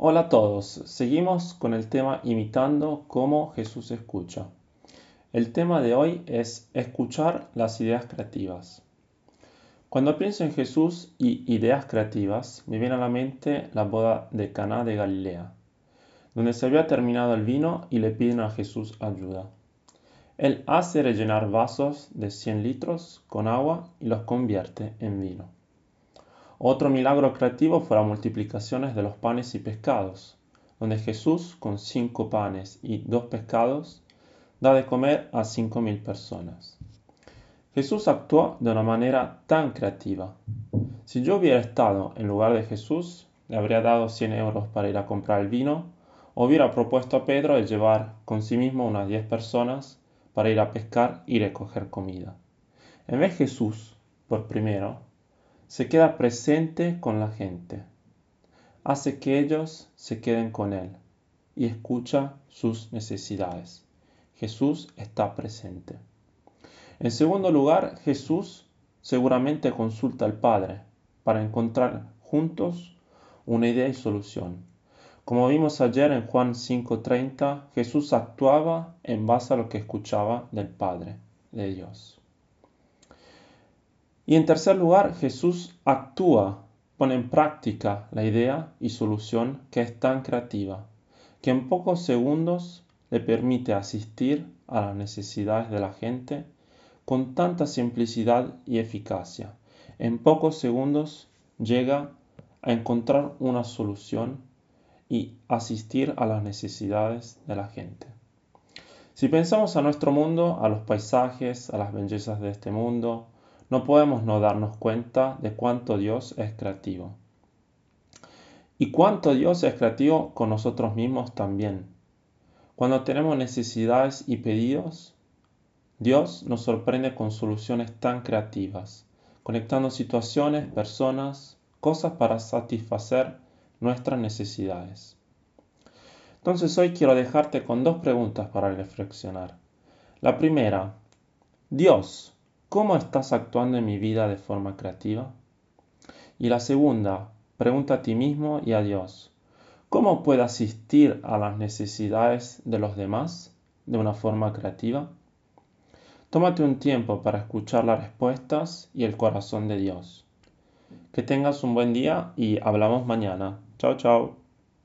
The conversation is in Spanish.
Hola a todos, seguimos con el tema imitando cómo Jesús escucha. El tema de hoy es escuchar las ideas creativas. Cuando pienso en Jesús y ideas creativas, me viene a la mente la boda de Caná de Galilea, donde se había terminado el vino y le piden a Jesús ayuda. Él hace rellenar vasos de 100 litros con agua y los convierte en vino. Otro milagro creativo fue la multiplicación de los panes y pescados, donde Jesús, con cinco panes y dos pescados, da de comer a cinco mil personas. Jesús actuó de una manera tan creativa. Si yo hubiera estado en lugar de Jesús, le habría dado 100 euros para ir a comprar el vino, o hubiera propuesto a Pedro el llevar con sí mismo unas 10 personas para ir a pescar y recoger comida. En vez de Jesús, por primero, se queda presente con la gente, hace que ellos se queden con Él y escucha sus necesidades. Jesús está presente. En segundo lugar, Jesús seguramente consulta al Padre para encontrar juntos una idea y solución. Como vimos ayer en Juan 5:30, Jesús actuaba en base a lo que escuchaba del Padre, de Dios. Y en tercer lugar, Jesús actúa, pone en práctica la idea y solución que es tan creativa, que en pocos segundos le permite asistir a las necesidades de la gente con tanta simplicidad y eficacia. En pocos segundos llega a encontrar una solución y asistir a las necesidades de la gente. Si pensamos a nuestro mundo, a los paisajes, a las bellezas de este mundo, no podemos no darnos cuenta de cuánto Dios es creativo. Y cuánto Dios es creativo con nosotros mismos también. Cuando tenemos necesidades y pedidos, Dios nos sorprende con soluciones tan creativas, conectando situaciones, personas, cosas para satisfacer nuestras necesidades. Entonces hoy quiero dejarte con dos preguntas para reflexionar. La primera, Dios, ¿Cómo estás actuando en mi vida de forma creativa? Y la segunda, pregunta a ti mismo y a Dios. ¿Cómo puedo asistir a las necesidades de los demás de una forma creativa? Tómate un tiempo para escuchar las respuestas y el corazón de Dios. Que tengas un buen día y hablamos mañana. Chao, chao.